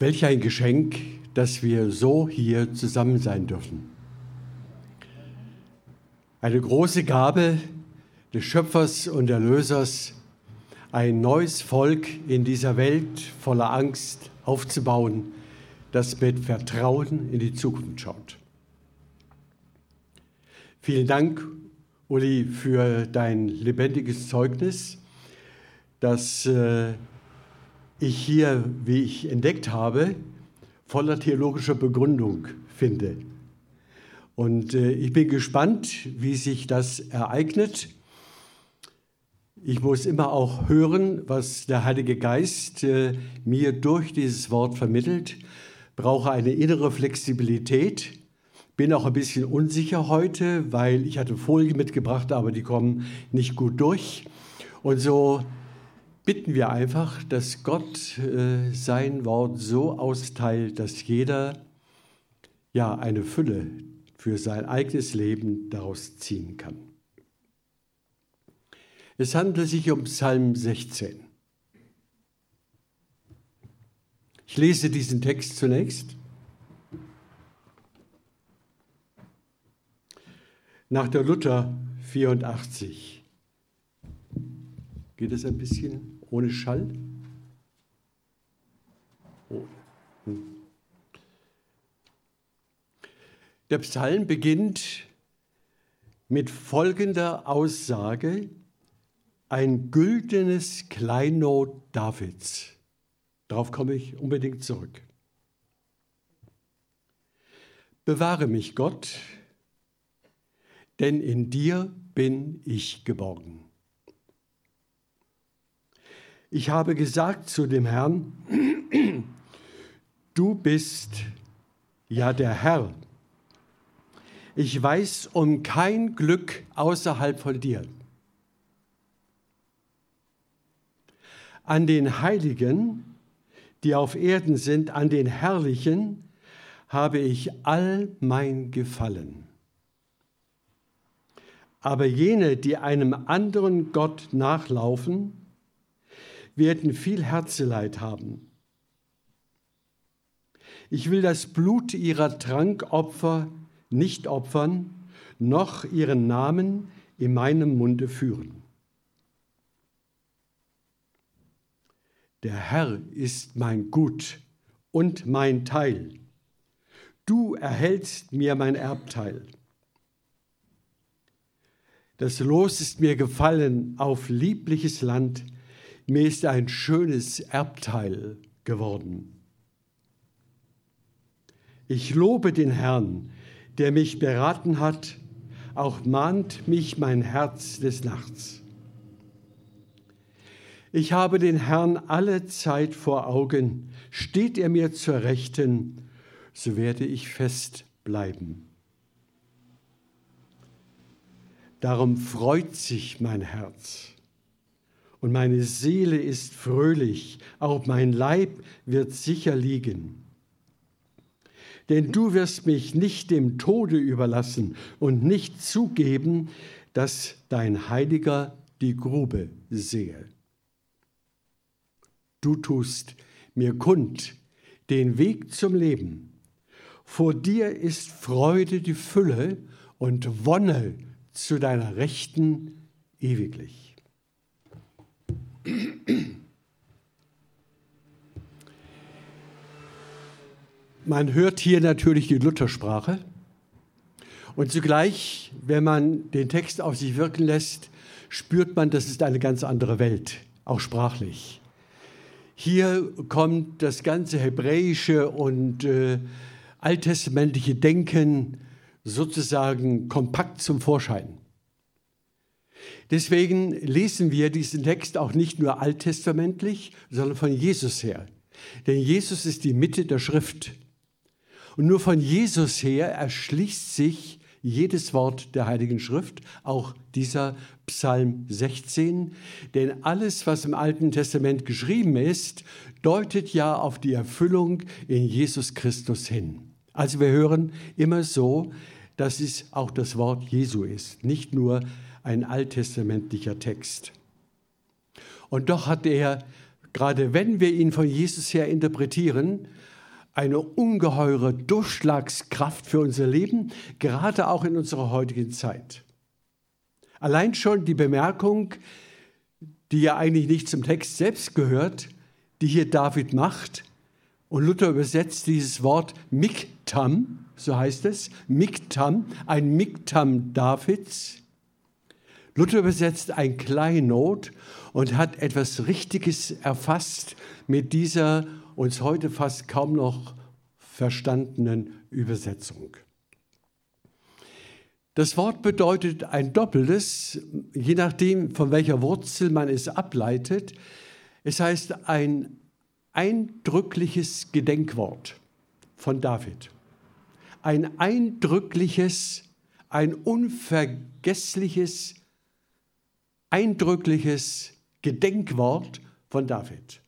Welch ein Geschenk, dass wir so hier zusammen sein dürfen. Eine große Gabe des Schöpfers und Erlösers, ein neues Volk in dieser Welt voller Angst aufzubauen, das mit Vertrauen in die Zukunft schaut. Vielen Dank, Uli, für dein lebendiges Zeugnis, das äh, ich hier, wie ich entdeckt habe, voller theologischer Begründung finde. Und äh, ich bin gespannt, wie sich das ereignet. Ich muss immer auch hören, was der Heilige Geist äh, mir durch dieses Wort vermittelt, brauche eine innere Flexibilität, bin auch ein bisschen unsicher heute, weil ich hatte Folien mitgebracht, aber die kommen nicht gut durch. Und so bitten wir einfach, dass Gott äh, sein Wort so austeilt, dass jeder ja eine Fülle für sein eigenes Leben daraus ziehen kann. Es handelt sich um Psalm 16. Ich lese diesen Text zunächst. Nach der Luther 84. Geht es ein bisschen? Ohne Schall? Ohne. Hm. Der Psalm beginnt mit folgender Aussage, ein güldenes Kleinod Davids. Darauf komme ich unbedingt zurück. Bewahre mich, Gott, denn in dir bin ich geborgen. Ich habe gesagt zu dem Herrn, du bist ja der Herr. Ich weiß um kein Glück außerhalb von dir. An den Heiligen, die auf Erden sind, an den Herrlichen, habe ich all mein Gefallen. Aber jene, die einem anderen Gott nachlaufen, werden viel Herzeleid haben. Ich will das Blut ihrer Trankopfer nicht opfern, noch ihren Namen in meinem Munde führen. Der Herr ist mein Gut und mein Teil. Du erhältst mir mein Erbteil. Das Los ist mir gefallen auf liebliches Land, mir ist ein schönes Erbteil geworden. Ich lobe den Herrn, der mich beraten hat, auch mahnt mich mein Herz des Nachts. Ich habe den Herrn alle Zeit vor Augen. Steht er mir zur Rechten, so werde ich fest bleiben. Darum freut sich mein Herz und meine Seele ist fröhlich, auch mein Leib wird sicher liegen. Denn du wirst mich nicht dem Tode überlassen und nicht zugeben, dass dein Heiliger die Grube sehe. Du tust mir kund den Weg zum Leben. Vor dir ist Freude die Fülle und Wonne zu deiner Rechten ewiglich. Man hört hier natürlich die Luthersprache. Und zugleich, wenn man den Text auf sich wirken lässt, spürt man, das ist eine ganz andere Welt, auch sprachlich. Hier kommt das ganze hebräische und äh, alttestamentliche Denken sozusagen kompakt zum Vorschein. Deswegen lesen wir diesen Text auch nicht nur alttestamentlich, sondern von Jesus her. Denn Jesus ist die Mitte der Schrift. Und nur von Jesus her erschließt sich jedes Wort der Heiligen Schrift, auch dieser Psalm 16. Denn alles, was im Alten Testament geschrieben ist, deutet ja auf die Erfüllung in Jesus Christus hin. Also wir hören immer so, dass es auch das Wort Jesu ist, nicht nur ein alttestamentlicher Text. Und doch hat er, gerade wenn wir ihn von Jesus her interpretieren, eine ungeheure Durchschlagskraft für unser Leben, gerade auch in unserer heutigen Zeit. Allein schon die Bemerkung, die ja eigentlich nicht zum Text selbst gehört, die hier David macht, und Luther übersetzt dieses Wort Miktam, so heißt es, Miktam, ein Miktam Davids. Luther übersetzt ein Kleinod und hat etwas Richtiges erfasst mit dieser uns heute fast kaum noch verstandenen Übersetzung. Das Wort bedeutet ein doppeltes, je nachdem, von welcher Wurzel man es ableitet. Es heißt ein eindrückliches Gedenkwort von David. Ein eindrückliches, ein unvergessliches, eindrückliches Gedenkwort von David.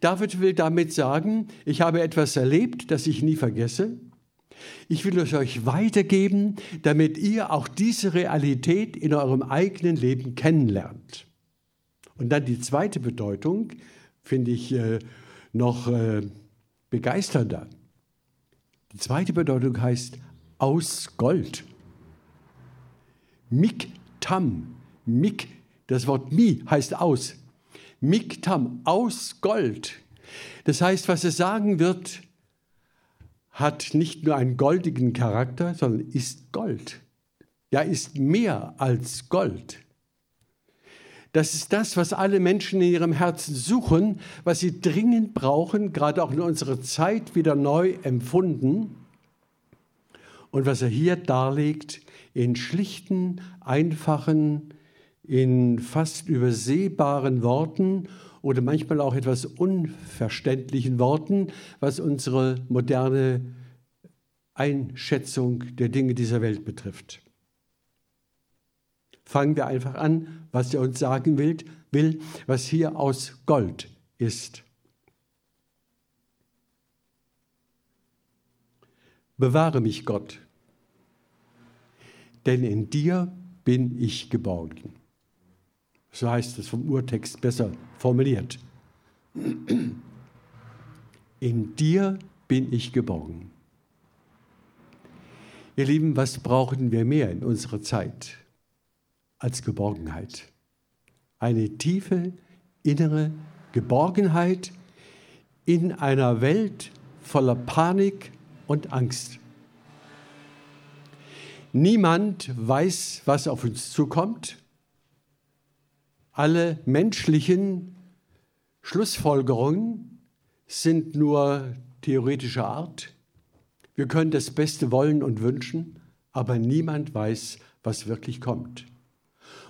David will damit sagen, ich habe etwas erlebt, das ich nie vergesse. Ich will es euch weitergeben, damit ihr auch diese Realität in eurem eigenen Leben kennenlernt. Und dann die zweite Bedeutung, finde ich äh, noch äh, begeisternder. Die zweite Bedeutung heißt aus Gold. Miktam. Mik, das Wort mi heißt aus. Miktam, aus Gold. Das heißt, was es sagen wird, hat nicht nur einen goldigen Charakter, sondern ist Gold. Ja, ist mehr als Gold. Das ist das, was alle Menschen in ihrem Herzen suchen, was sie dringend brauchen, gerade auch in unserer Zeit wieder neu empfunden. Und was er hier darlegt, in schlichten, einfachen, in fast übersehbaren Worten oder manchmal auch etwas unverständlichen Worten, was unsere moderne Einschätzung der Dinge dieser Welt betrifft fangen wir einfach an, was er uns sagen will, will was hier aus Gold ist. Bewahre mich, Gott, denn in dir bin ich geborgen. So heißt es vom Urtext besser formuliert. In dir bin ich geborgen. Ihr Lieben, was brauchen wir mehr in unserer Zeit? als Geborgenheit. Eine tiefe innere Geborgenheit in einer Welt voller Panik und Angst. Niemand weiß, was auf uns zukommt. Alle menschlichen Schlussfolgerungen sind nur theoretischer Art. Wir können das Beste wollen und wünschen, aber niemand weiß, was wirklich kommt.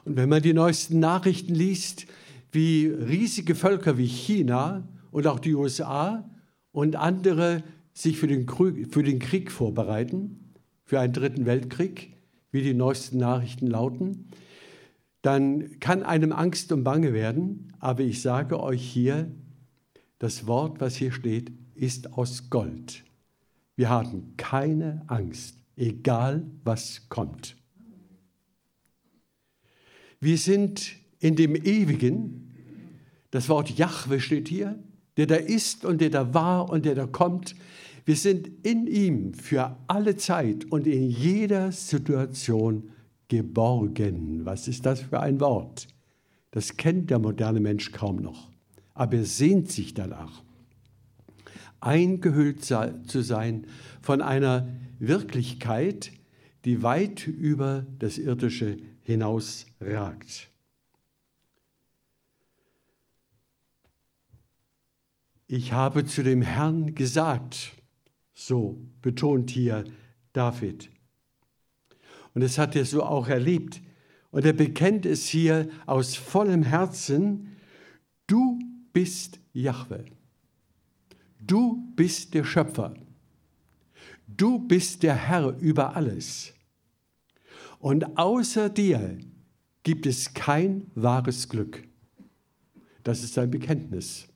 Und wenn man die neuesten Nachrichten liest, wie riesige Völker wie China und auch die USA und andere sich für den, Krieg, für den Krieg vorbereiten, für einen dritten Weltkrieg, wie die neuesten Nachrichten lauten, dann kann einem Angst und Bange werden. Aber ich sage euch hier, das Wort, was hier steht, ist aus Gold. Wir haben keine Angst, egal was kommt. Wir sind in dem Ewigen, das Wort Jahwe steht hier, der da ist und der da war und der da kommt. Wir sind in ihm für alle Zeit und in jeder Situation geborgen. Was ist das für ein Wort? Das kennt der moderne Mensch kaum noch, aber er sehnt sich danach, eingehüllt zu sein von einer Wirklichkeit, die weit über das Irdische hinausragt. Ich habe zu dem Herrn gesagt, so betont hier David. Und das hat er so auch erlebt. Und er bekennt es hier aus vollem Herzen, du bist Jahwe. Du bist der Schöpfer. Du bist der Herr über alles. Und außer dir gibt es kein wahres Glück. Das ist sein Bekenntnis.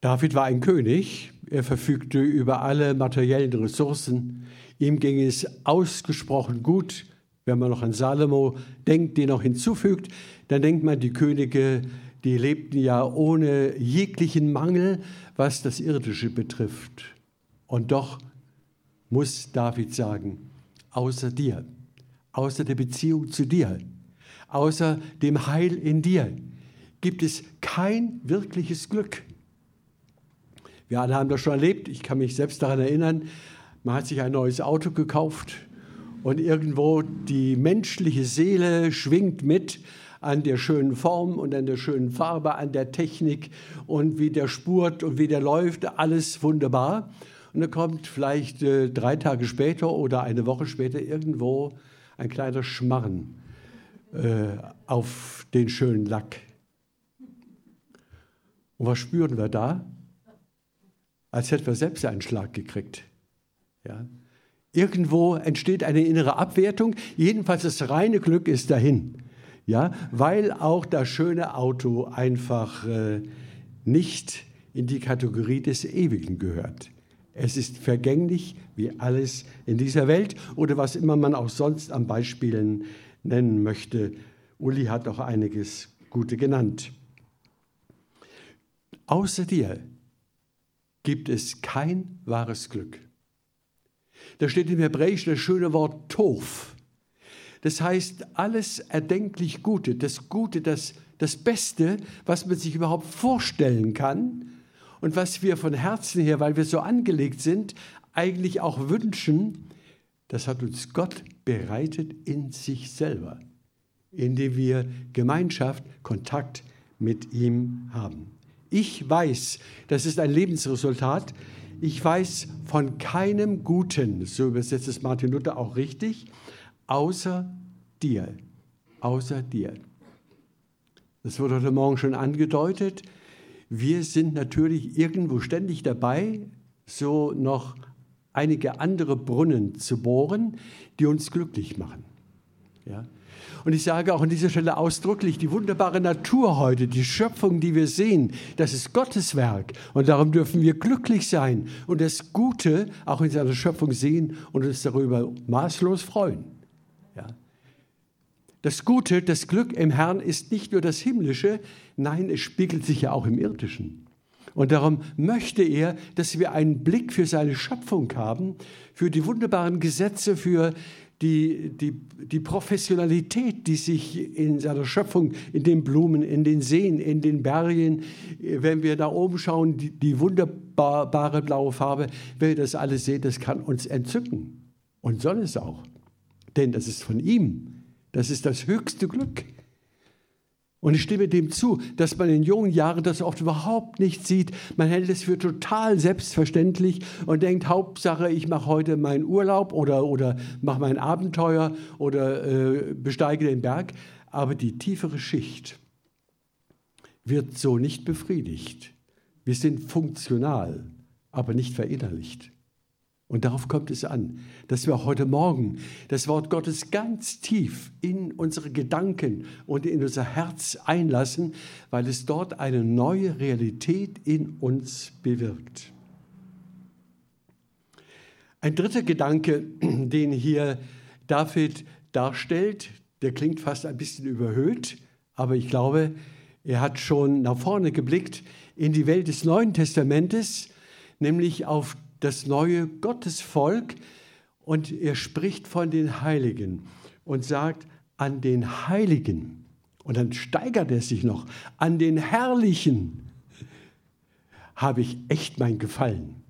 David war ein König, er verfügte über alle materiellen Ressourcen, ihm ging es ausgesprochen gut. Wenn man noch an Salomo denkt, den noch hinzufügt, dann denkt man, die Könige, die lebten ja ohne jeglichen Mangel, was das Irdische betrifft. Und doch muss David sagen, außer dir, außer der Beziehung zu dir, außer dem Heil in dir, gibt es kein wirkliches Glück. Wir alle haben das schon erlebt, ich kann mich selbst daran erinnern, man hat sich ein neues Auto gekauft und irgendwo die menschliche Seele schwingt mit an der schönen Form und an der schönen Farbe, an der Technik und wie der spurt und wie der läuft, alles wunderbar. Und dann kommt vielleicht äh, drei Tage später oder eine Woche später irgendwo ein kleiner Schmarren äh, auf den schönen Lack. Und was spüren wir da? Als hätten wir selbst einen Schlag gekriegt. Ja? Irgendwo entsteht eine innere Abwertung. Jedenfalls das reine Glück ist dahin. Ja, weil auch das schöne Auto einfach äh, nicht in die Kategorie des Ewigen gehört. Es ist vergänglich wie alles in dieser Welt oder was immer man auch sonst an Beispielen nennen möchte. Uli hat auch einiges Gute genannt. Außer dir gibt es kein wahres Glück. Da steht im Hebräischen das schöne Wort Tof. Das heißt, alles erdenklich Gute, das Gute, das, das Beste, was man sich überhaupt vorstellen kann und was wir von Herzen her, weil wir so angelegt sind, eigentlich auch wünschen, das hat uns Gott bereitet in sich selber, indem wir Gemeinschaft, Kontakt mit ihm haben. Ich weiß, das ist ein Lebensresultat, ich weiß von keinem Guten, so übersetzt es Martin Luther auch richtig, außer dir, außer dir. Das wurde heute Morgen schon angedeutet. Wir sind natürlich irgendwo ständig dabei, so noch einige andere Brunnen zu bohren, die uns glücklich machen. Ja? Und ich sage auch an dieser Stelle ausdrücklich, die wunderbare Natur heute, die Schöpfung, die wir sehen, das ist Gottes Werk. Und darum dürfen wir glücklich sein und das Gute auch in seiner Schöpfung sehen und uns darüber maßlos freuen. Ja. Das Gute, das Glück im Herrn ist nicht nur das Himmlische, nein, es spiegelt sich ja auch im Irdischen. Und darum möchte er, dass wir einen Blick für seine Schöpfung haben, für die wunderbaren Gesetze, für die, die, die Professionalität, die sich in seiner Schöpfung, in den Blumen, in den Seen, in den Bergen, wenn wir da oben schauen, die, die wunderbare blaue Farbe, wenn wir das alles sehen, das kann uns entzücken. Und soll es auch. Denn das ist von ihm. Das ist das höchste Glück. Und ich stimme dem zu, dass man in jungen Jahren das oft überhaupt nicht sieht. Man hält es für total selbstverständlich und denkt, Hauptsache, ich mache heute meinen Urlaub oder, oder mache mein Abenteuer oder äh, besteige den Berg. Aber die tiefere Schicht wird so nicht befriedigt. Wir sind funktional, aber nicht verinnerlicht. Und darauf kommt es an, dass wir heute Morgen das Wort Gottes ganz tief in unsere Gedanken und in unser Herz einlassen, weil es dort eine neue Realität in uns bewirkt. Ein dritter Gedanke, den hier David darstellt, der klingt fast ein bisschen überhöht, aber ich glaube, er hat schon nach vorne geblickt in die Welt des Neuen Testamentes, nämlich auf das neue Gottesvolk und er spricht von den Heiligen und sagt, an den Heiligen. Und dann steigert er sich noch, an den Herrlichen habe ich echt mein Gefallen.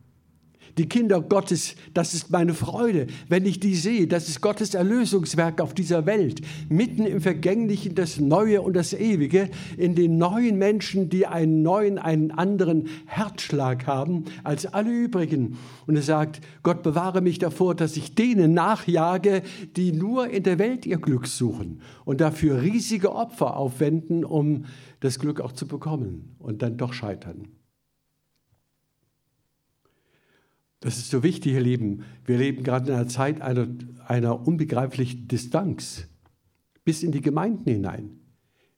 Die Kinder Gottes, das ist meine Freude, wenn ich die sehe. Das ist Gottes Erlösungswerk auf dieser Welt. Mitten im Vergänglichen das Neue und das Ewige, in den neuen Menschen, die einen neuen, einen anderen Herzschlag haben als alle übrigen. Und er sagt, Gott bewahre mich davor, dass ich denen nachjage, die nur in der Welt ihr Glück suchen und dafür riesige Opfer aufwenden, um das Glück auch zu bekommen und dann doch scheitern. Das ist so wichtig, ihr Lieben. Wir leben gerade in einer Zeit einer, einer unbegreiflichen Distanz bis in die Gemeinden hinein.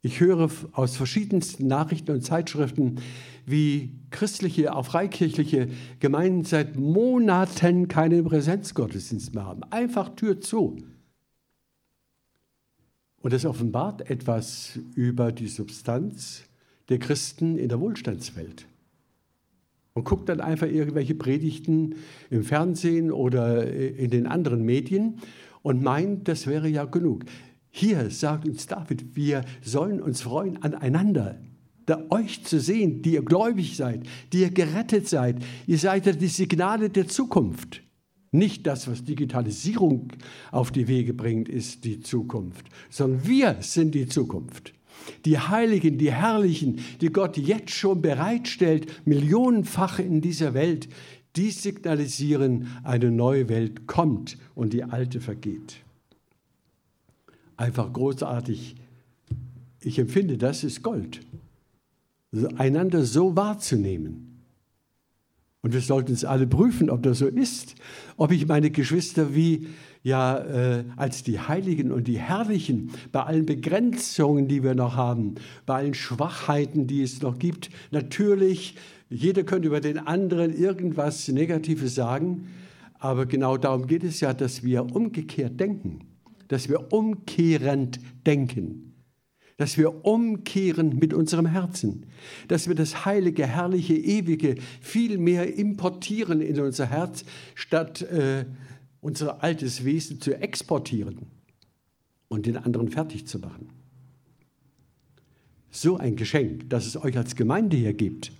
Ich höre aus verschiedensten Nachrichten und Zeitschriften, wie christliche, auch freikirchliche Gemeinden seit Monaten keinen Präsenzgottesdienst mehr haben. Einfach Tür zu. Und das offenbart etwas über die Substanz der Christen in der Wohlstandswelt und guckt dann einfach irgendwelche Predigten im Fernsehen oder in den anderen Medien und meint, das wäre ja genug. Hier sagt uns David, wir sollen uns freuen aneinander, da euch zu sehen, die ihr gläubig seid, die ihr gerettet seid. Ihr seid ja die Signale der Zukunft. Nicht das, was Digitalisierung auf die Wege bringt, ist die Zukunft, sondern wir sind die Zukunft. Die Heiligen, die Herrlichen, die Gott jetzt schon bereitstellt, millionenfach in dieser Welt, die signalisieren, eine neue Welt kommt und die alte vergeht. Einfach großartig. Ich empfinde, das ist Gold. Einander so wahrzunehmen. Und wir sollten es alle prüfen, ob das so ist. Ob ich meine Geschwister wie ja äh, als die Heiligen und die Herrlichen, bei allen Begrenzungen, die wir noch haben, bei allen Schwachheiten, die es noch gibt. Natürlich, jeder könnte über den anderen irgendwas Negatives sagen, aber genau darum geht es ja, dass wir umgekehrt denken, dass wir umkehrend denken dass wir umkehren mit unserem Herzen, dass wir das heilige, herrliche, ewige viel mehr importieren in unser Herz, statt äh, unser altes Wesen zu exportieren und den anderen fertig zu machen. So ein Geschenk, das es euch als Gemeinde hier gibt,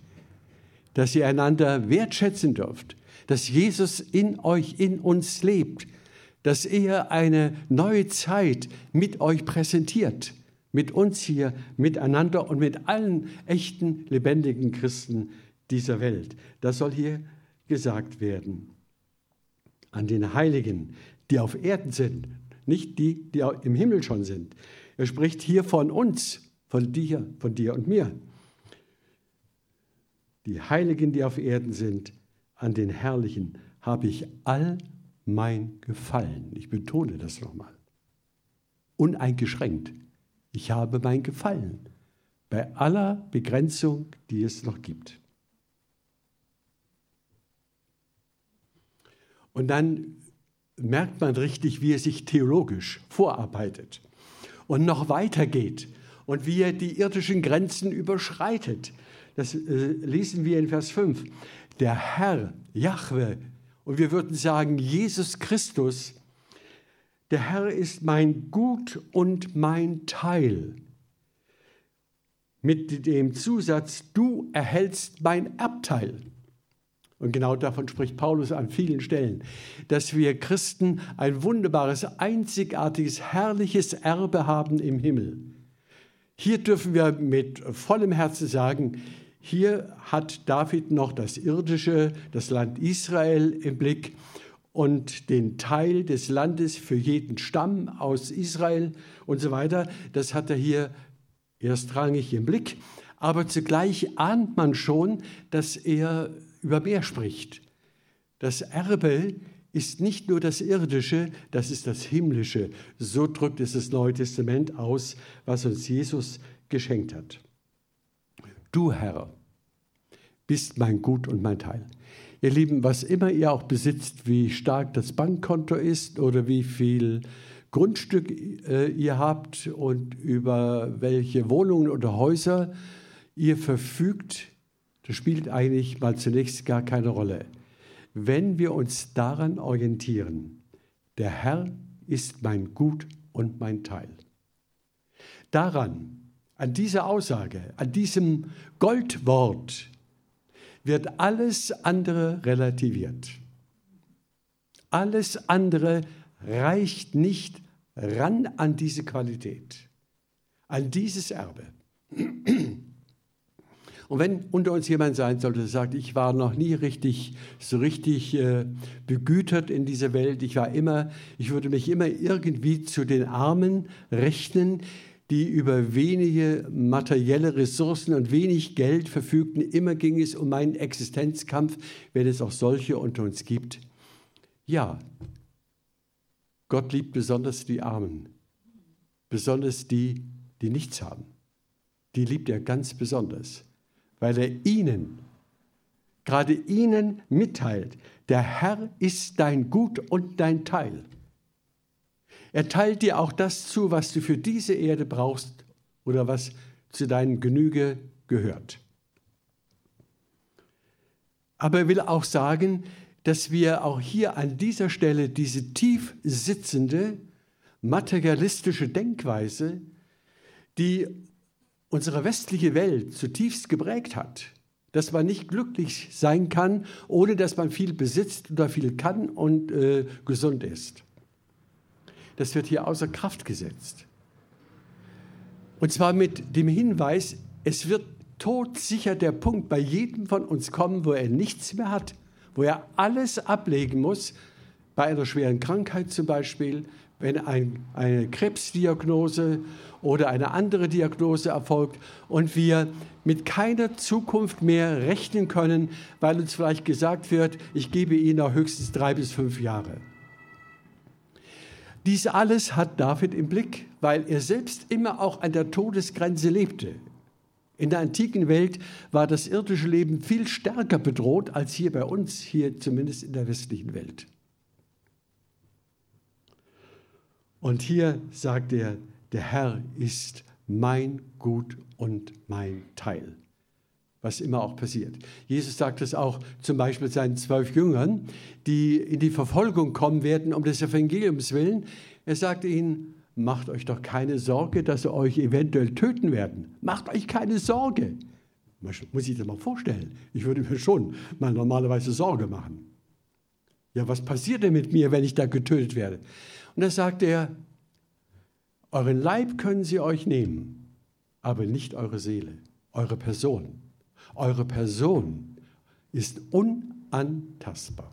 dass ihr einander wertschätzen dürft, dass Jesus in euch, in uns lebt, dass er eine neue Zeit mit euch präsentiert, mit uns hier, miteinander und mit allen echten, lebendigen Christen dieser Welt. Das soll hier gesagt werden an den Heiligen, die auf Erden sind, nicht die, die im Himmel schon sind. Er spricht hier von uns, von dir, von dir und mir. Die Heiligen, die auf Erden sind, an den Herrlichen habe ich all mein Gefallen. Ich betone das nochmal. Uneingeschränkt. Ich habe mein Gefallen bei aller Begrenzung, die es noch gibt. Und dann merkt man richtig, wie er sich theologisch vorarbeitet und noch weitergeht und wie er die irdischen Grenzen überschreitet. Das äh, lesen wir in Vers 5. Der Herr, Jahwe, und wir würden sagen, Jesus Christus, der Herr ist mein Gut und mein Teil. Mit dem Zusatz, du erhältst mein Erbteil. Und genau davon spricht Paulus an vielen Stellen, dass wir Christen ein wunderbares, einzigartiges, herrliches Erbe haben im Himmel. Hier dürfen wir mit vollem Herzen sagen, hier hat David noch das irdische, das Land Israel im Blick und den Teil des Landes für jeden Stamm aus Israel und so weiter. Das hat er hier erstrangig im Blick. Aber zugleich ahnt man schon, dass er über mehr spricht. Das Erbe ist nicht nur das Irdische, das ist das Himmlische. So drückt es das Neue Testament aus, was uns Jesus geschenkt hat. Du, Herr, bist mein Gut und mein Teil. Ihr Lieben, was immer ihr auch besitzt, wie stark das Bankkonto ist oder wie viel Grundstück äh, ihr habt und über welche Wohnungen oder Häuser ihr verfügt, das spielt eigentlich mal zunächst gar keine Rolle. Wenn wir uns daran orientieren, der Herr ist mein Gut und mein Teil. Daran, an dieser Aussage, an diesem Goldwort wird alles andere relativiert. Alles andere reicht nicht ran an diese Qualität, an dieses Erbe. Und wenn unter uns jemand sein sollte, der sagt, ich war noch nie richtig, so richtig äh, begütert in dieser Welt, ich war immer, ich würde mich immer irgendwie zu den Armen rechnen, die über wenige materielle Ressourcen und wenig Geld verfügten. Immer ging es um meinen Existenzkampf, wenn es auch solche unter uns gibt. Ja, Gott liebt besonders die Armen, besonders die, die nichts haben. Die liebt er ganz besonders weil er ihnen, gerade ihnen mitteilt, der Herr ist dein Gut und dein Teil. Er teilt dir auch das zu, was du für diese Erde brauchst oder was zu deinem Genüge gehört. Aber er will auch sagen, dass wir auch hier an dieser Stelle diese tief sitzende materialistische Denkweise, die unsere westliche Welt zutiefst geprägt hat, dass man nicht glücklich sein kann, ohne dass man viel besitzt oder viel kann und äh, gesund ist. Das wird hier außer Kraft gesetzt. Und zwar mit dem Hinweis, es wird todsicher der Punkt bei jedem von uns kommen, wo er nichts mehr hat, wo er alles ablegen muss, bei einer schweren Krankheit zum Beispiel, wenn ein, eine Krebsdiagnose oder eine andere Diagnose erfolgt und wir mit keiner Zukunft mehr rechnen können, weil uns vielleicht gesagt wird, ich gebe Ihnen noch höchstens drei bis fünf Jahre. Dies alles hat David im Blick, weil er selbst immer auch an der Todesgrenze lebte. In der antiken Welt war das irdische Leben viel stärker bedroht als hier bei uns, hier zumindest in der westlichen Welt. Und hier sagt er, der Herr ist mein Gut und mein Teil. Was immer auch passiert. Jesus sagt es auch zum Beispiel seinen zwölf Jüngern, die in die Verfolgung kommen werden um des Evangeliums willen. Er sagte ihnen, macht euch doch keine Sorge, dass sie euch eventuell töten werden. Macht euch keine Sorge. Muss ich das mal vorstellen? Ich würde mir schon mal normalerweise Sorge machen. Ja, was passiert denn mit mir, wenn ich da getötet werde? Und da sagt er, euren Leib können sie euch nehmen, aber nicht eure Seele, eure Person. Eure Person ist unantastbar.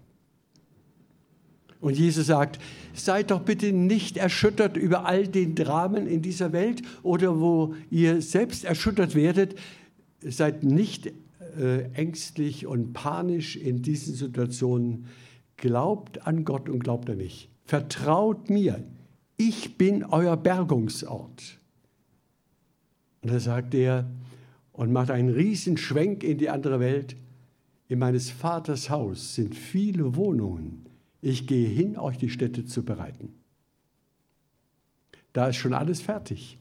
Und Jesus sagt, seid doch bitte nicht erschüttert über all den Dramen in dieser Welt oder wo ihr selbst erschüttert werdet. Seid nicht äh, ängstlich und panisch in diesen Situationen. Glaubt an Gott und glaubt an mich. Vertraut mir. Ich bin euer Bergungsort. Und da sagt er und macht einen riesen Schwenk in die andere Welt. In meines Vaters Haus sind viele Wohnungen. Ich gehe hin, euch die Städte zu bereiten. Da ist schon alles fertig.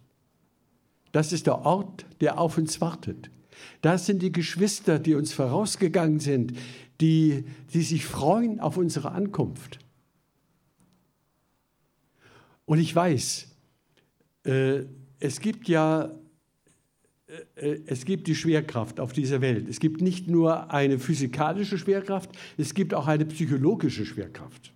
Das ist der Ort, der auf uns wartet. Das sind die Geschwister, die uns vorausgegangen sind, die, die sich freuen auf unsere Ankunft. Und ich weiß, äh, es gibt ja äh, äh, es gibt die Schwerkraft auf dieser Welt. Es gibt nicht nur eine physikalische Schwerkraft, es gibt auch eine psychologische Schwerkraft.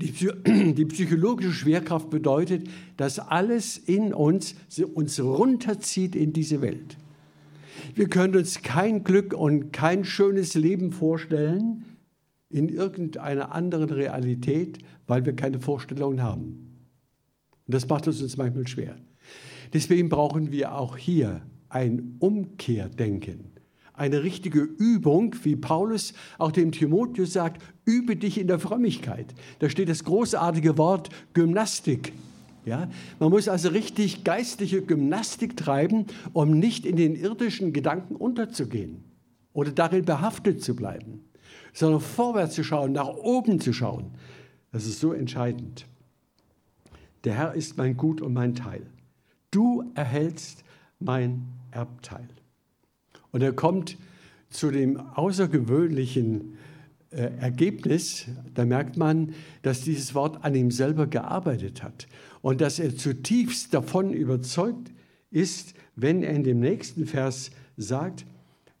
Die, die, psychologische Schwerkraft bedeutet, dass alles in uns uns runterzieht in diese Welt. Wir können uns kein Glück und kein schönes Leben vorstellen in irgendeiner anderen Realität, weil wir keine Vorstellungen haben. Und das macht es uns manchmal schwer. Deswegen brauchen wir auch hier ein Umkehrdenken, eine richtige Übung, wie Paulus auch dem Timotheus sagt, übe dich in der Frömmigkeit. Da steht das großartige Wort Gymnastik. Ja, man muss also richtig geistliche Gymnastik treiben, um nicht in den irdischen Gedanken unterzugehen oder darin behaftet zu bleiben, sondern vorwärts zu schauen, nach oben zu schauen. Das ist so entscheidend. Der Herr ist mein Gut und mein Teil du erhältst mein Erbteil. Und er kommt zu dem außergewöhnlichen äh, Ergebnis, da merkt man, dass dieses Wort an ihm selber gearbeitet hat und dass er zutiefst davon überzeugt ist, wenn er in dem nächsten Vers sagt,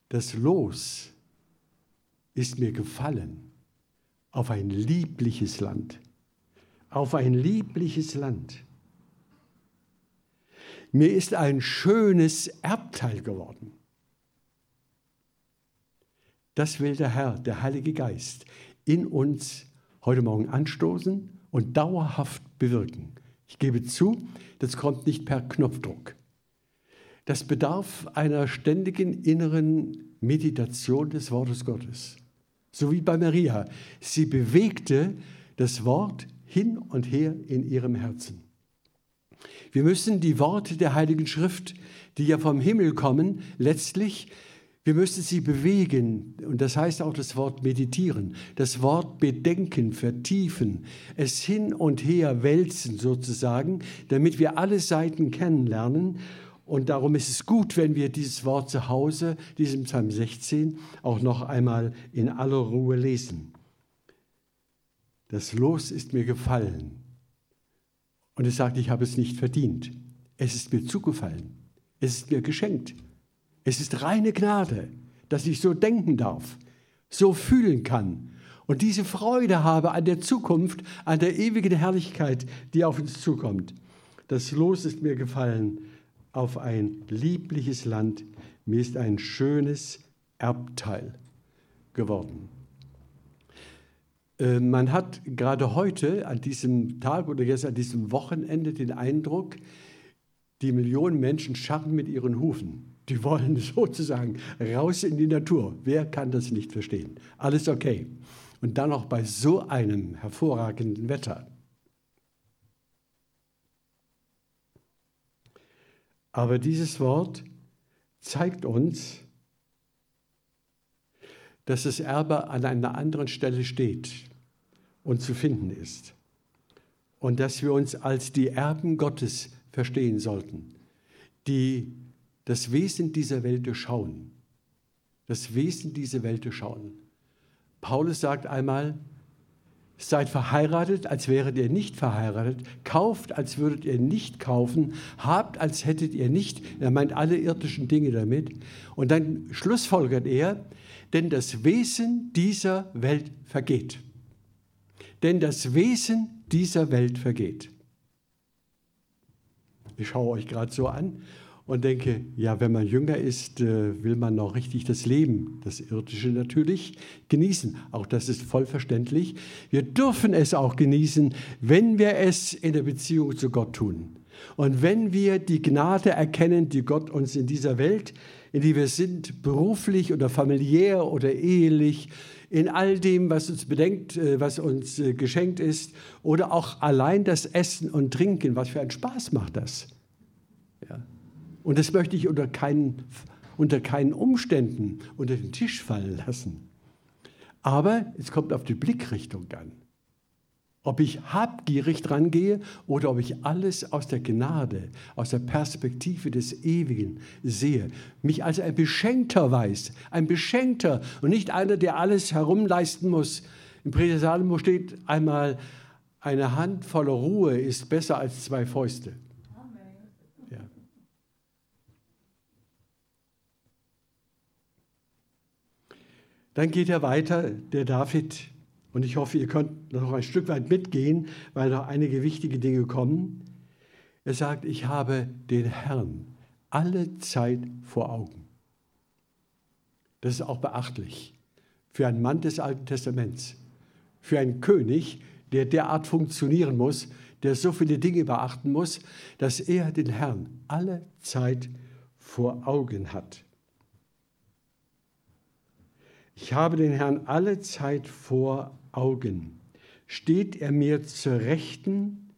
das Los ist mir gefallen auf ein liebliches Land, auf ein liebliches Land. Mir ist ein schönes Erbteil geworden. Das will der Herr, der Heilige Geist, in uns heute Morgen anstoßen und dauerhaft bewirken. Ich gebe zu, das kommt nicht per Knopfdruck. Das bedarf einer ständigen inneren Meditation des Wortes Gottes. So wie bei Maria. Sie bewegte das Wort hin und her in ihrem Herzen. Wir müssen die Worte der Heiligen Schrift, die ja vom Himmel kommen, letztlich, wir müssen sie bewegen. Und das heißt auch das Wort meditieren, das Wort bedenken, vertiefen, es hin und her wälzen sozusagen, damit wir alle Seiten kennenlernen Und darum ist es gut, wenn wir dieses Wort zu Hause, diesem Psalm 16, auch noch einmal in aller Ruhe lesen. Das Los ist mir gefallen. Und es sagt, ich habe es nicht verdient. Es ist mir zugefallen. Es ist mir geschenkt. Es ist reine Gnade, dass ich so denken darf, so fühlen kann und diese Freude habe an der Zukunft, an der ewigen Herrlichkeit, die auf uns zukommt. Das Los ist mir gefallen auf ein liebliches Land. Mir ist ein schönes Erbteil geworden. Äh, man hat gerade heute an diesem Tag oder jetzt an diesem Wochenende den Eindruck, die Millionen Menschen scharren mit ihren Hufen. Die wollen sozusagen raus in die Natur. Wer kann das nicht verstehen? Alles okay. Und dann noch bei so einem hervorragenden Wetter. Aber dieses Wort zeigt uns, dass das Erbe an einer anderen Stelle steht und zu finden ist. Und dass wir uns als die Erben Gottes verstehen sollten, die das Wesen dieser Welt durchschauen. Das Wesen dieser Welt durchschauen. Paulus sagt einmal, seid verheiratet, als wäret ihr nicht verheiratet, kauft, als würdet ihr nicht kaufen, habt, als hättet ihr nicht, er meint alle irdischen Dinge damit. Und dann schlussfolgert er, denn das Wesen dieser Welt vergeht. Denn das Wesen dieser Welt vergeht. Ich schaue euch gerade so an und denke, ja, wenn man jünger ist, äh, will man noch richtig das Leben, das irdische natürlich, genießen. Auch das ist voll verständlich. Wir dürfen es auch genießen, wenn wir es in der Beziehung zu Gott tun. Und wenn wir die Gnade erkennen, die Gott uns in dieser Welt in die wir sind, beruflich oder familiär oder ehelich, in all dem, was uns bedenkt, äh, was uns äh, geschenkt ist, oder auch allein das Essen und Trinken, was für einen Spaß macht das. Und das möchte ich unter keinen, unter keinen Umständen unter den Tisch fallen lassen. Aber es kommt auf die Blickrichtung an. Ob ich habgierig dran gehe oder ob ich alles aus der Gnade, aus der Perspektive des Ewigen sehe, mich als ein Beschenkter weiß, ein Beschenkter und nicht einer, der alles herumleisten muss. Im Prediger Salomo steht einmal, eine Hand voller Ruhe ist besser als zwei Fäuste. Dann geht er weiter, der David und ich hoffe, ihr könnt noch ein Stück weit mitgehen, weil noch einige wichtige Dinge kommen. Er sagt, ich habe den Herrn alle Zeit vor Augen. Das ist auch beachtlich für einen Mann des Alten Testaments, für einen König, der derart funktionieren muss, der so viele Dinge beachten muss, dass er den Herrn alle Zeit vor Augen hat. Ich habe den Herrn alle Zeit vor Augen. Steht er mir zur Rechten,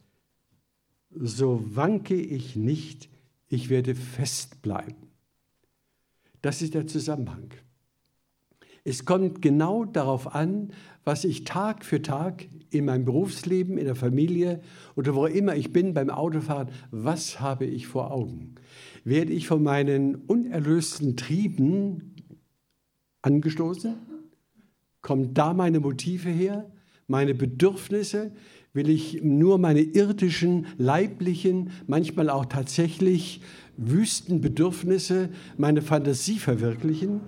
so wanke ich nicht, ich werde fest bleiben. Das ist der Zusammenhang. Es kommt genau darauf an, was ich Tag für Tag in meinem Berufsleben, in der Familie oder wo immer ich bin beim Autofahren, was habe ich vor Augen? Werde ich von meinen unerlösten Trieben angestoßen? Kommen da meine Motive her? Meine Bedürfnisse? Will ich nur meine irdischen, leiblichen, manchmal auch tatsächlich wüsten Bedürfnisse, meine Fantasie verwirklichen?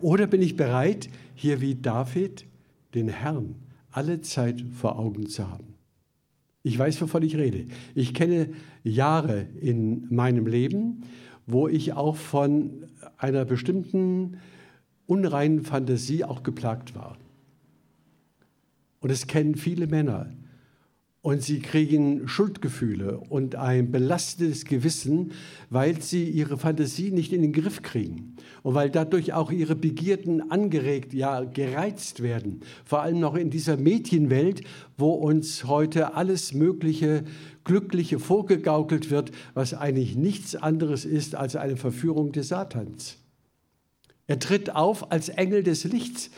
Oder bin ich bereit, hier wie David, den Herrn alle Zeit vor Augen zu haben? Ich weiß, wovon ich rede. Ich kenne Jahre in meinem Leben, wo ich auch von einer bestimmten unreinen Fantasie auch geplagt war. Und es kennen viele Männer. Und sie kriegen Schuldgefühle und ein belastetes Gewissen, weil sie ihre Fantasie nicht in den Griff kriegen. Und weil dadurch auch ihre Begierden angeregt, ja gereizt werden. Vor allem noch in dieser Mädchenwelt, wo uns heute alles Mögliche Glückliche vorgegaukelt wird, was eigentlich nichts anderes ist als eine Verführung des Satans. Er tritt auf als Engel des Lichts.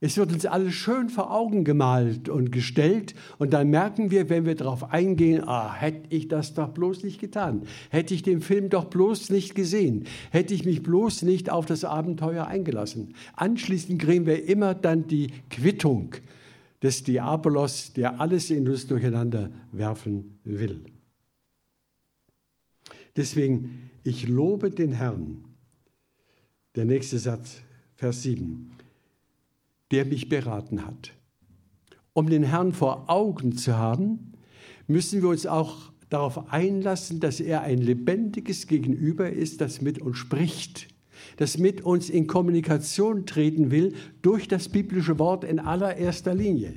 Es wird uns alles schön vor Augen gemalt und gestellt und dann merken wir, wenn wir darauf eingehen, ah, hätte ich das doch bloß nicht getan, hätte ich den Film doch bloß nicht gesehen, hätte ich mich bloß nicht auf das Abenteuer eingelassen. Anschließend kriegen wir immer dann die Quittung des Diabolos, der alles in uns durcheinander werfen will. Deswegen, ich lobe den Herrn. Der nächste Satz, Vers 7 der mich beraten hat. Um den Herrn vor Augen zu haben, müssen wir uns auch darauf einlassen, dass er ein lebendiges Gegenüber ist, das mit uns spricht, das mit uns in Kommunikation treten will durch das biblische Wort in allererster Linie.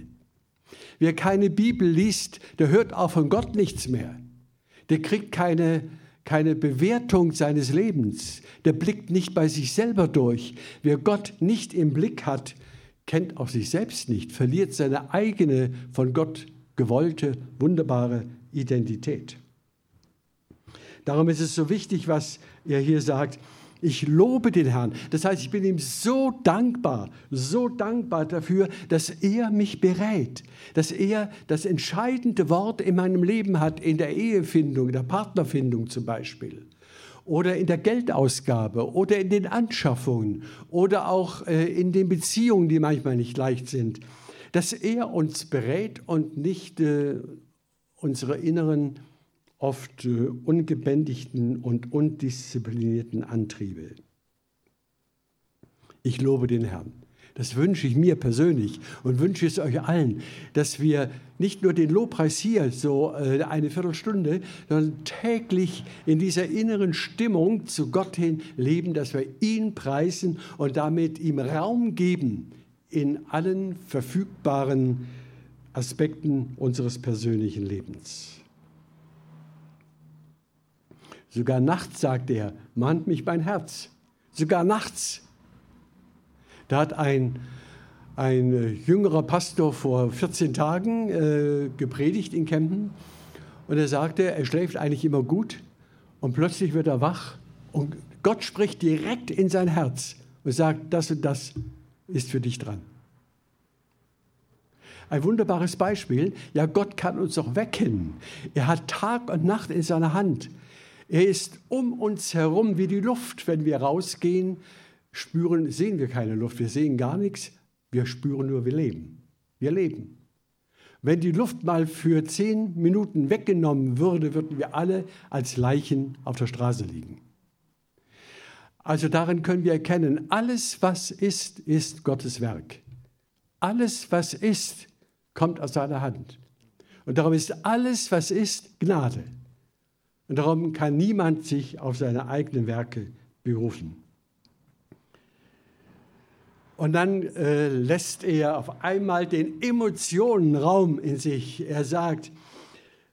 Wer keine Bibel liest, der hört auch von Gott nichts mehr. Der kriegt keine, keine Bewertung seines Lebens. Der blickt nicht bei sich selber durch. Wer Gott nicht im Blick hat, kennt auch sich selbst nicht, verliert seine eigene von Gott gewollte, wunderbare Identität. Darum ist es so wichtig, was er hier sagt. Ich lobe den Herrn. Das heißt, ich bin ihm so dankbar, so dankbar dafür, dass er mich berät, dass er das entscheidende Wort in meinem Leben hat, in der Ehefindung, in der Partnerfindung zum Beispiel oder in der Geldausgabe oder in den Anschaffungen oder auch äh, in den Beziehungen, die manchmal nicht leicht sind, dass er uns berät und nicht äh, unsere inneren, oft äh, ungebändigten und undisziplinierten Antriebe. Ich lobe den Herrn. Das wünsche ich mir persönlich und wünsche es euch allen, dass wir nicht nur den Lobpreis hier, so äh, eine Viertelstunde, sondern täglich in dieser inneren Stimmung zu Gott hin leben, dass wir ihn preisen und damit ihm Raum geben in allen verfügbaren Aspekten unseres persönlichen Lebens. Sogar nachts, sagt er, mahnt mich mein Herz. Sogar nachts da hat ein, ein äh, jüngerer Pastor vor 14 Tagen äh, gepredigt in Kempten und er sagte, er schläft eigentlich immer gut und plötzlich wird er wach und Gott spricht direkt in sein Herz und sagt, das und das ist für dich dran. Ein wunderbares Beispiel. Ja, Gott kann uns doch wecken. Er hat Tag und Nacht in seiner Hand. Er ist um uns herum wie die Luft, wenn wir rausgehen spüren, sehen wir keine Luft, wir sehen gar nichts, wir spüren nur, wir leben. Wir leben. Wenn die Luft mal für zehn Minuten weggenommen würde, würden wir alle als Leichen auf der Straße liegen. Also darin können wir erkennen, alles, was ist, ist Gottes Werk. Alles, was ist, kommt aus seiner Hand. Und darum ist alles, was ist, Gnade. Und darum kann niemand sich auf seine eigenen Werke berufen. Und dann äh, lässt er auf einmal den Emotionen Raum in sich. Er sagt,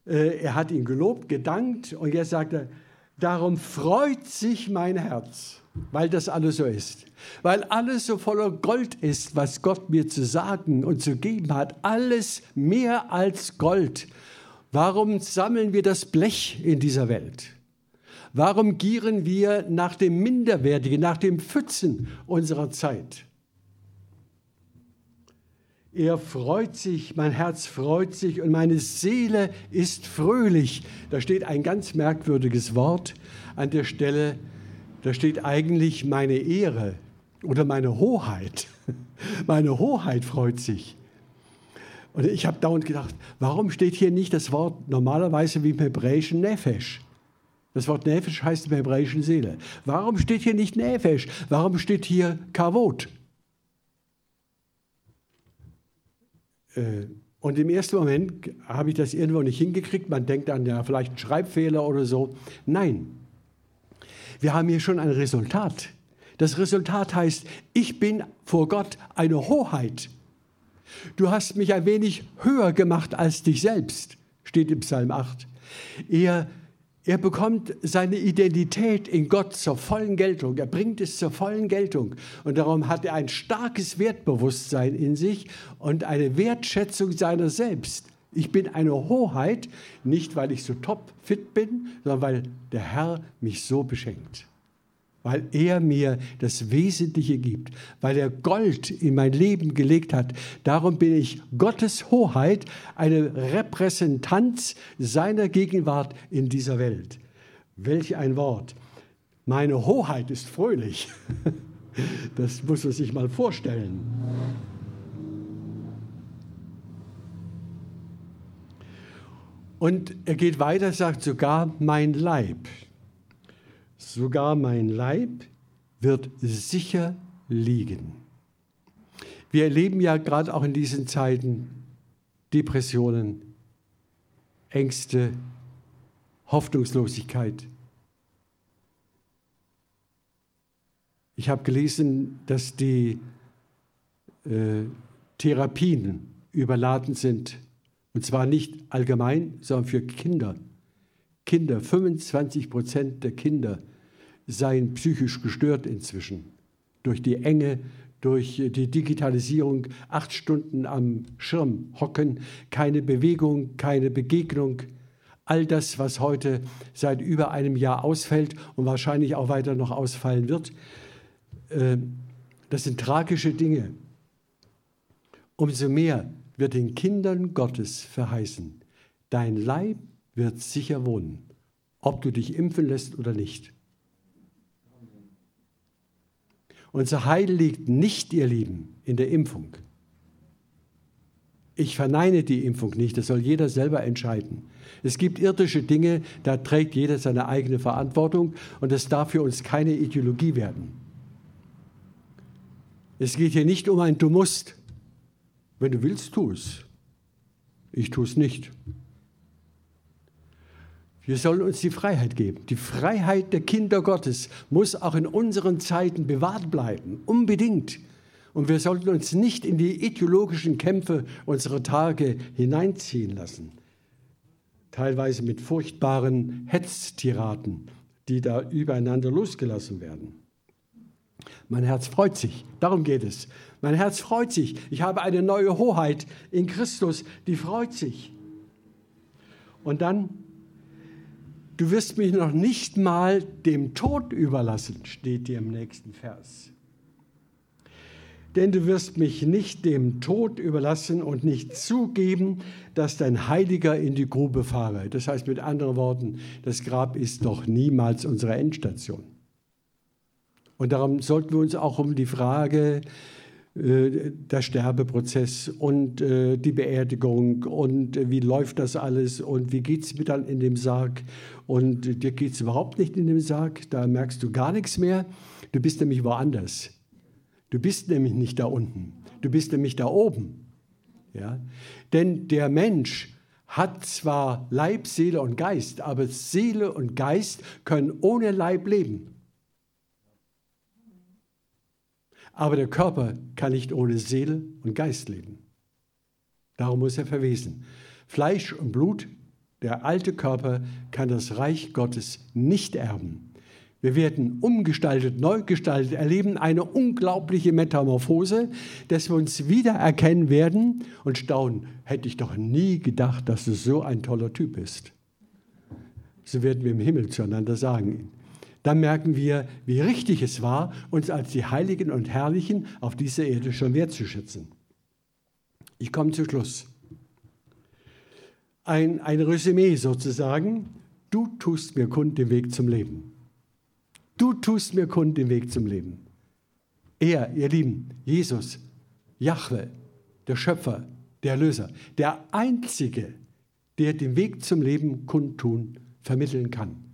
äh, er hat ihn gelobt, gedankt und jetzt sagt er, darum freut sich mein Herz, weil das alles so ist. Weil alles so voller Gold ist, was Gott mir zu sagen und zu geben hat. Alles mehr als Gold. Warum sammeln wir das Blech in dieser Welt? Warum gieren wir nach dem Minderwertigen, nach dem Pfützen unserer Zeit? Er freut sich, mein Herz freut sich und meine Seele ist fröhlich. Da steht ein ganz merkwürdiges Wort an der Stelle. Da steht eigentlich meine Ehre oder meine Hoheit. Meine Hoheit freut sich. Und ich habe dauernd gedacht, warum steht hier nicht das Wort normalerweise wie im Hebräischen Nefesh? Das Wort Nefesh heißt im Hebräischen Seele. Warum steht hier nicht Nefesh? Warum steht hier Kavot? Äh, und im ersten Moment habe ich das irgendwo nicht hingekriegt. Man denkt an ja, vielleicht einen Schreibfehler oder so. Nein, wir haben hier schon ein Resultat. Das Resultat heißt, ich bin vor Gott eine Hoheit. Du hast mich ein wenig höher gemacht als dich selbst, steht im Psalm 8. Er er bekommt seine Identität in Gott zur vollen Geltung. Er bringt es zur vollen Geltung. Und darum hat er ein starkes Wertbewusstsein in sich und eine Wertschätzung seiner selbst. Ich bin eine Hoheit, nicht weil ich so top fit bin, sondern weil der Herr mich so beschenkt. Weil er mir das Wesentliche gibt, weil er Gold in mein Leben gelegt hat. Darum bin ich Gottes Hoheit, eine Repräsentanz seiner Gegenwart in dieser Welt. Welch ein Wort. Meine Hoheit ist fröhlich. Das muss man sich mal vorstellen. Und er geht weiter, sagt sogar mein Leib. Sogar mein Leib wird sicher liegen. Wir erleben ja gerade auch in diesen Zeiten Depressionen, Ängste, Hoffnungslosigkeit. Ich habe gelesen, dass die äh, Therapien überladen sind und zwar nicht allgemein, sondern für Kinder. Kinder, 25 Prozent der Kinder seien psychisch gestört inzwischen. Durch die Enge, durch die Digitalisierung, acht Stunden am Schirm hocken, keine Bewegung, keine Begegnung. All das, was heute seit über einem Jahr ausfällt und wahrscheinlich auch weiter noch ausfallen wird, äh, das sind tragische Dinge. Umso mehr wird den Kindern Gottes verheißen, dein Leib wird sicher wohnen, ob du dich impfen lässt oder nicht. Unser Heil liegt nicht, ihr Lieben, in der Impfung. Ich verneine die Impfung nicht, das soll jeder selber entscheiden. Es gibt irdische Dinge, da trägt jeder seine eigene Verantwortung und das darf für uns keine Ideologie werden. Es geht hier nicht um ein Du musst. Wenn du willst, tu es. Ich tue es nicht. Wir sollen uns die Freiheit geben. Die Freiheit der Kinder Gottes muss auch in unseren Zeiten bewahrt bleiben, unbedingt. Und wir sollten uns nicht in die ideologischen Kämpfe unserer Tage hineinziehen lassen. Teilweise mit furchtbaren Hetztiraten, die da übereinander losgelassen werden. Mein Herz freut sich, darum geht es. Mein Herz freut sich. Ich habe eine neue Hoheit in Christus, die freut sich. Und dann, du wirst mich noch nicht mal dem Tod überlassen, steht dir im nächsten Vers. Denn du wirst mich nicht dem Tod überlassen und nicht zugeben, dass dein Heiliger in die Grube fahre. Das heißt mit anderen Worten, das Grab ist doch niemals unsere Endstation. Und darum sollten wir uns auch um die Frage der Sterbeprozess und äh, die Beerdigung und äh, wie läuft das alles und wie geht es mir dann in dem Sarg und dir geht es überhaupt nicht in dem Sarg, da merkst du gar nichts mehr, du bist nämlich woanders. Du bist nämlich nicht da unten, du bist nämlich da oben. Ja? Denn der Mensch hat zwar Leib, Seele und Geist, aber Seele und Geist können ohne Leib leben. Aber der Körper kann nicht ohne Seele und Geist leben. Darum muss er verwesen. Fleisch und Blut, der alte Körper, kann das Reich Gottes nicht erben. Wir werden umgestaltet, neu gestaltet, erleben eine unglaubliche Metamorphose, dass wir uns wiedererkennen werden und staunen. Hätte ich doch nie gedacht, dass du so ein toller Typ bist. So werden wir im Himmel zueinander sagen dann merken wir, wie richtig es war, uns als die Heiligen und Herrlichen auf dieser Erde schon wertzuschätzen. Ich komme zum Schluss. Ein, ein Resümee sozusagen. Du tust mir kund den Weg zum Leben. Du tust mir kund den Weg zum Leben. Er, ihr Lieben, Jesus, Jahwe, der Schöpfer, der Erlöser, der Einzige, der den Weg zum Leben kundtun, vermitteln kann.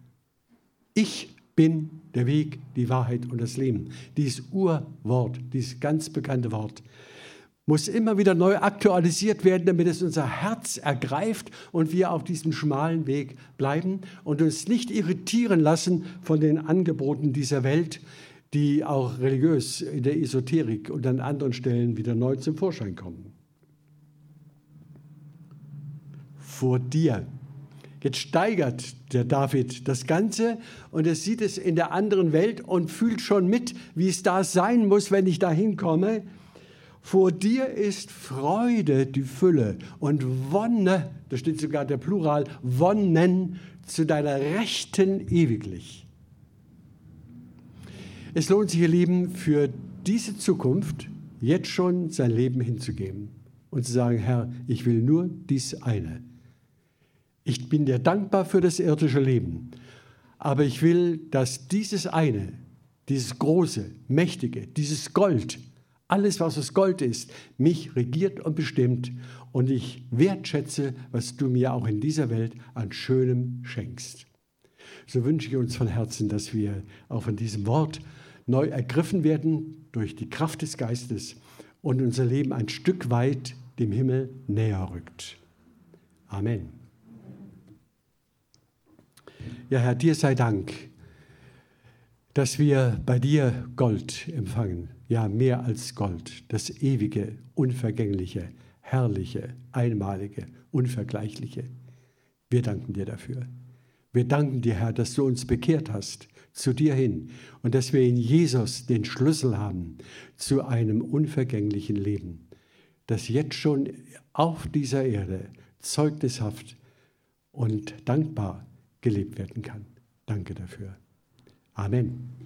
Ich bin der Weg, die Wahrheit und das Leben. Dieses Urwort, dieses ganz bekannte Wort, muss immer wieder neu aktualisiert werden, damit es unser Herz ergreift und wir auf diesem schmalen Weg bleiben und uns nicht irritieren lassen von den Angeboten dieser Welt, die auch religiös in der Esoterik und an anderen Stellen wieder neu zum Vorschein kommen. Vor dir Jetzt steigert der David das Ganze und er sieht es in der anderen Welt und fühlt schon mit, wie es da sein muss, wenn ich da hinkomme. Vor dir ist Freude die Fülle und Wonne, da steht sogar der Plural, Wonnen zu deiner Rechten ewiglich. Es lohnt sich, ihr Lieben, für diese Zukunft jetzt schon sein Leben hinzugeben und zu sagen, Herr, ich will nur dies eine. Ich bin dir dankbar für das irdische Leben, aber ich will, dass dieses eine, dieses große, mächtige, dieses Gold, alles, was aus Gold ist, mich regiert und bestimmt und ich wertschätze, was du mir auch in dieser Welt an Schönem schenkst. So wünsche ich uns von Herzen, dass wir auch von diesem Wort neu ergriffen werden durch die Kraft des Geistes und unser Leben ein Stück weit dem Himmel näher rückt. Amen. Ja, Herr, dir sei Dank, dass wir bei dir Gold empfangen. Ja, mehr als Gold, das ewige, unvergängliche, herrliche, einmalige, unvergleichliche. Wir danken dir dafür. Wir danken dir, Herr, dass du uns bekehrt hast zu dir hin und dass wir in Jesus den Schlüssel haben zu einem unvergänglichen Leben, das jetzt schon auf dieser Erde zeugnishaft und dankbar gelebt werden kann. Danke dafür. Amen.